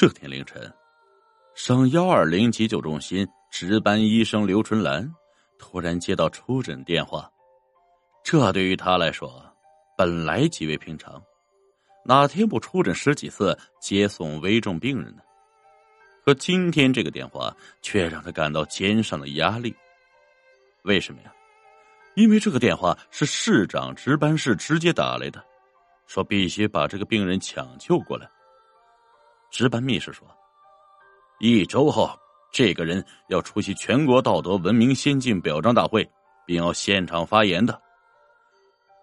这天凌晨，省幺二零急救中心值班医生刘春兰突然接到出诊电话，这对于他来说本来极为平常，哪天不出诊十几次接送危重病人呢？可今天这个电话却让他感到肩上的压力。为什么呀？因为这个电话是市长值班室直接打来的，说必须把这个病人抢救过来。值班秘书说：“一周后，这个人要出席全国道德文明先进表彰大会，并要现场发言的。”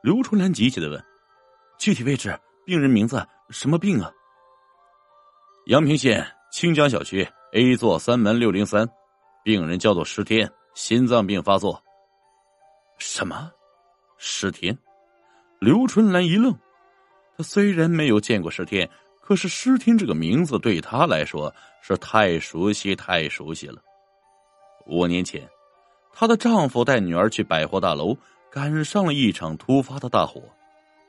刘春兰急切的问：“具体位置、病人名字、什么病啊？”阳平县清江小区 A 座三门六零三，病人叫做石天，心脏病发作。什么？石天？刘春兰一愣，他虽然没有见过石天。可是诗听这个名字对她来说是太熟悉、太熟悉了。五年前，她的丈夫带女儿去百货大楼，赶上了一场突发的大火，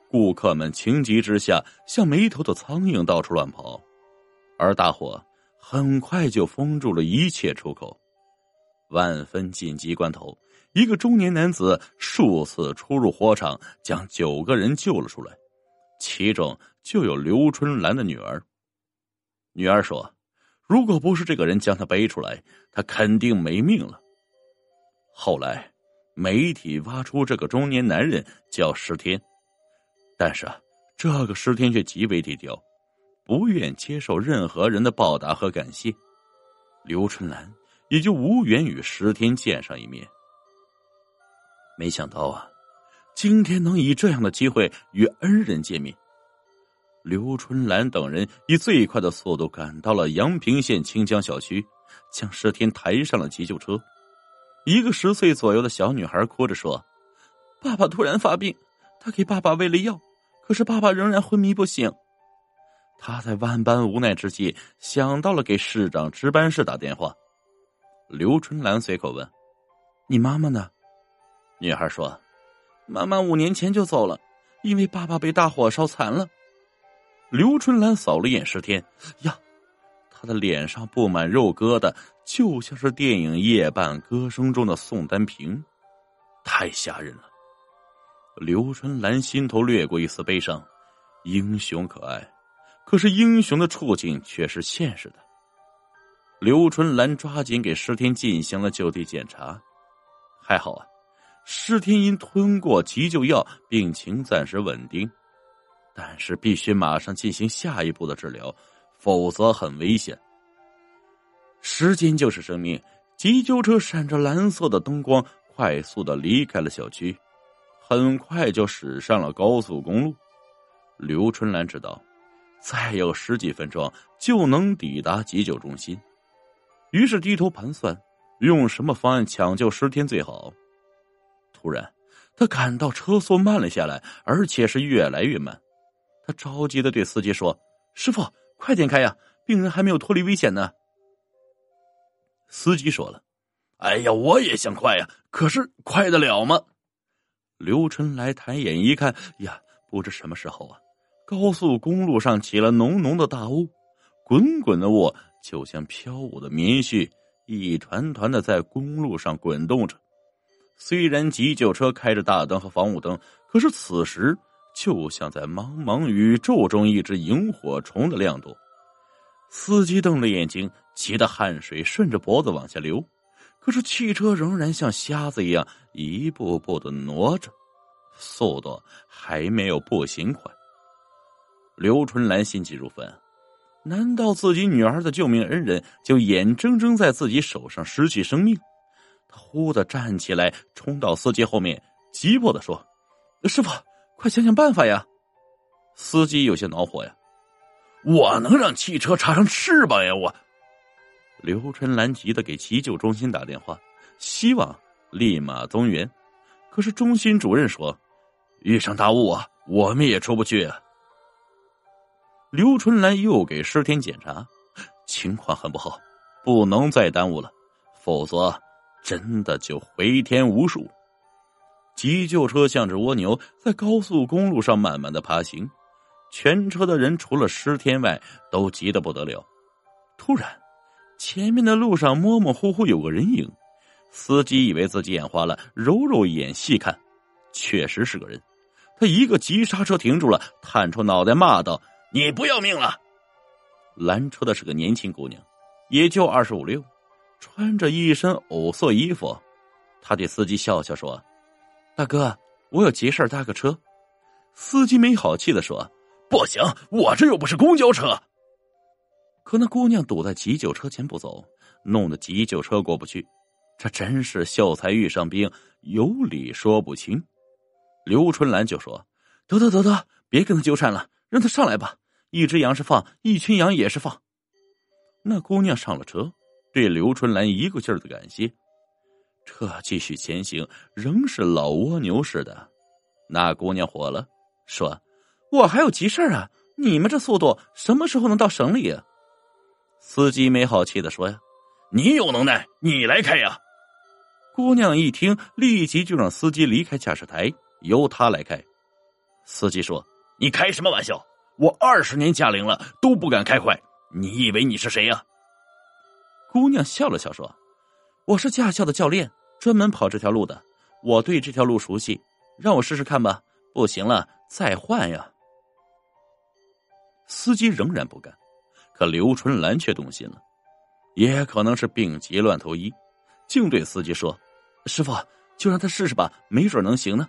顾客们情急之下像没头的苍蝇到处乱跑，而大火很快就封住了一切出口。万分紧急关头，一个中年男子数次出入火场，将九个人救了出来。其中就有刘春兰的女儿。女儿说：“如果不是这个人将她背出来，她肯定没命了。”后来，媒体挖出这个中年男人叫石天，但是啊，这个石天却极为低调，不愿接受任何人的报答和感谢。刘春兰也就无缘与石天见上一面。没想到啊！今天能以这样的机会与恩人见面，刘春兰等人以最快的速度赶到了阳平县清江小区，将石天抬上了急救车。一个十岁左右的小女孩哭着说：“爸爸突然发病，他给爸爸喂了药，可是爸爸仍然昏迷不醒。”他在万般无奈之际，想到了给市长值班室打电话。刘春兰随口问：“你妈妈呢？”女孩说。妈妈五年前就走了，因为爸爸被大火烧残了。刘春兰扫了眼石天，呀，他的脸上布满肉疙瘩，就像是电影《夜半歌声》中的宋丹萍，太吓人了。刘春兰心头掠过一丝悲伤，英雄可爱，可是英雄的处境却是现实的。刘春兰抓紧给石天进行了就地检查，还好啊。施天因吞过急救药，病情暂时稳定，但是必须马上进行下一步的治疗，否则很危险。时间就是生命，急救车闪着蓝色的灯光，快速的离开了小区，很快就驶上了高速公路。刘春兰知道，再有十几分钟就能抵达急救中心，于是低头盘算，用什么方案抢救十天最好。突然，他感到车速慢了下来，而且是越来越慢。他着急的对司机说：“师傅，快点开呀，病人还没有脱离危险呢。”司机说了：“哎呀，我也想快呀，可是快得了吗？”刘春来抬眼一看，呀，不知什么时候啊，高速公路上起了浓浓的大雾，滚滚的雾就像飘舞的棉絮，一团团的在公路上滚动着。虽然急救车开着大灯和防雾灯，可是此时就像在茫茫宇宙中一只萤火虫的亮度。司机瞪着眼睛，急得汗水顺着脖子往下流，可是汽车仍然像瞎子一样一步步的挪着，速度还没有步行快。刘春兰心急如焚，难道自己女儿的救命恩人就眼睁睁在自己手上失去生命？他忽的站起来，冲到司机后面，急迫的说：“师傅，快想想办法呀！”司机有些恼火呀：“我能让汽车插上翅膀呀？”我刘春兰急的给急救中心打电话，希望立马增援。可是中心主任说：“遇上大雾啊，我们也出不去啊。”刘春兰又给施天检查，情况很不好，不能再耽误了，否则。真的就回天无术。急救车像只蜗牛，在高速公路上慢慢的爬行，全车的人除了施天外，都急得不得了。突然，前面的路上模模糊糊有个人影。司机以为自己眼花了，揉揉眼细看，确实是个人。他一个急刹车停住了，探出脑袋骂道：“你不要命了！”拦车的是个年轻姑娘，也就二十五六，穿着一身藕色衣服。他对司机笑笑说：“大哥，我有急事搭个车。”司机没好气的说：“不行，我这又不是公交车。”可那姑娘堵在急救车前不走，弄得急救车过不去。这真是秀才遇上兵，有理说不清。刘春兰就说：“得得得得，别跟他纠缠了，让他上来吧。一只羊是放，一群羊也是放。”那姑娘上了车，对刘春兰一个劲儿的感谢。车继续前行，仍是老蜗牛似的。那姑娘火了，说：“我还有急事啊！你们这速度，什么时候能到省里啊？”司机没好气的说：“呀，你有能耐，你来开呀！”姑娘一听，立即就让司机离开驾驶台，由他来开。司机说：“你开什么玩笑？我二十年驾龄了，都不敢开快。你以为你是谁呀？”姑娘笑了笑说：“我是驾校的教练，专门跑这条路的。我对这条路熟悉，让我试试看吧。不行了，再换呀。”司机仍然不干，可刘春兰却动心了，也可能是病急乱投医，竟对司机说。师傅，就让他试试吧，没准能行呢。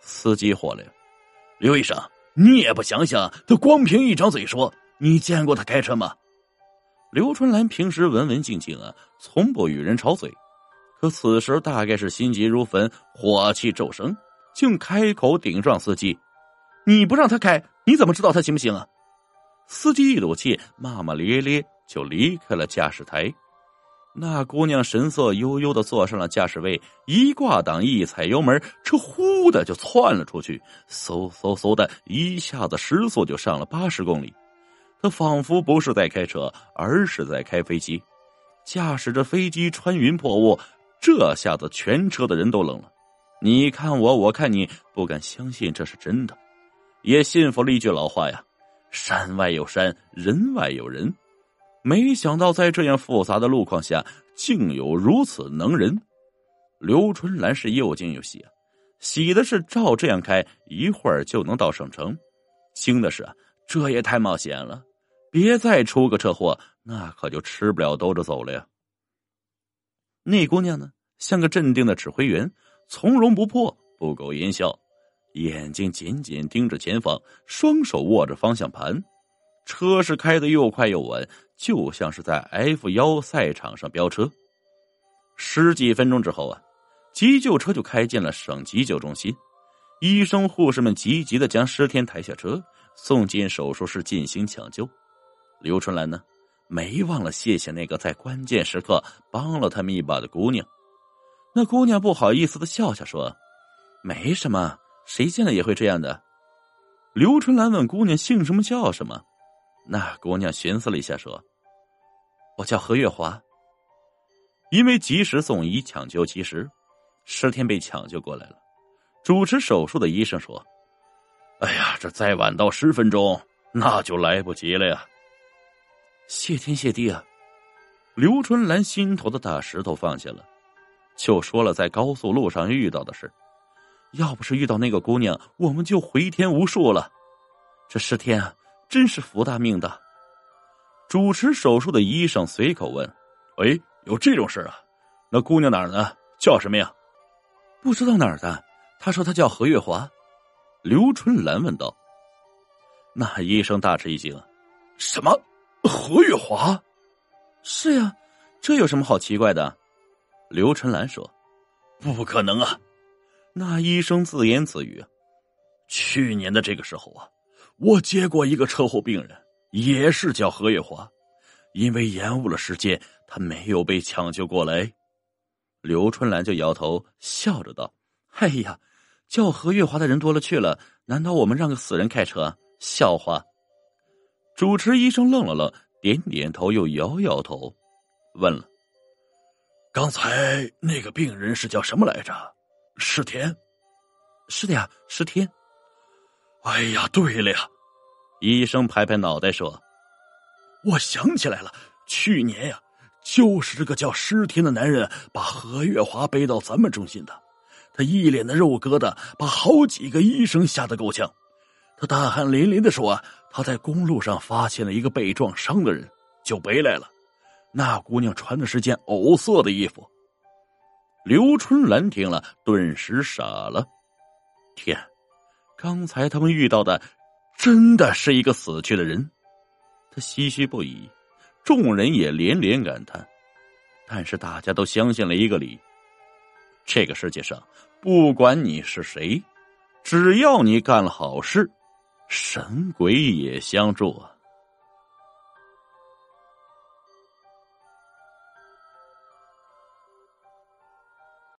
司机火了，刘医生，你也不想想，他光凭一张嘴说，你见过他开车吗？刘春兰平时文文静静啊，从不与人吵嘴，可此时大概是心急如焚，火气骤升，竟开口顶撞司机：“你不让他开，你怎么知道他行不行啊？”司机一赌气，骂骂咧咧就离开了驾驶台。那姑娘神色悠悠的坐上了驾驶位，一挂档，一踩油门，车呼的就窜了出去，嗖嗖嗖的一下子时速就上了八十公里。她仿佛不是在开车，而是在开飞机，驾驶着飞机穿云破雾。这下子全车的人都愣了，你看我，我看你，不敢相信这是真的，也信服了一句老话呀：山外有山，人外有人。没想到在这样复杂的路况下，竟有如此能人。刘春兰是又惊又喜啊，喜的是照这样开，一会儿就能到省城；惊的是这也太冒险了，别再出个车祸，那可就吃不了兜着走了呀。那姑娘呢，像个镇定的指挥员，从容不迫，不苟言笑，眼睛紧紧盯着前方，双手握着方向盘。车是开的又快又稳，就像是在 F 幺赛场上飙车。十几分钟之后啊，急救车就开进了省急救中心，医生护士们急急的将尸天抬下车，送进手术室进行抢救。刘春兰呢，没忘了谢谢那个在关键时刻帮了他们一把的姑娘。那姑娘不好意思的笑笑说：“没什么，谁见了也会这样的。”刘春兰问姑娘姓什么叫什么。那姑娘寻思了一下，说：“我叫何月华。因为及时送医抢救及时，十天被抢救过来了。主持手术的医生说：‘哎呀，这再晚到十分钟，那就来不及了呀。’谢天谢地啊！刘春兰心头的大石头放下了，就说了在高速路上遇到的事。要不是遇到那个姑娘，我们就回天无术了。这十天啊！”真是福大命大。主持手术的医生随口问：“喂，有这种事啊？那姑娘哪儿呢？叫什么呀？”不知道哪儿的。他说他叫何月华。刘春兰问道。那医生大吃一惊：“什么？何月华？是呀，这有什么好奇怪的？”刘春兰说：“不可能啊！”那医生自言自语：“去年的这个时候啊。”我接过一个车祸病人，也是叫何月华，因为延误了时间，他没有被抢救过来。刘春兰就摇头，笑着道：“哎呀，叫何月华的人多了去了，难道我们让个死人开车？笑话！”主持医生愣了愣，点点头，又摇摇头，问了：“刚才那个病人是叫什么来着？石田？是的呀，石田。”哎呀，对了呀！医生拍拍脑袋说：“我想起来了，去年呀，就是这个叫石天的男人把何月华背到咱们中心的。他一脸的肉疙瘩，把好几个医生吓得够呛。他大汗淋漓的说：“他在公路上发现了一个被撞伤的人，就背来了。那姑娘穿的是件藕色的衣服。”刘春兰听了，顿时傻了。天，刚才他们遇到的，真的是一个死去的人。他唏嘘不已，众人也连连感叹。但是大家都相信了一个理：这个世界上。不管你是谁，只要你干了好事，神鬼也相助啊。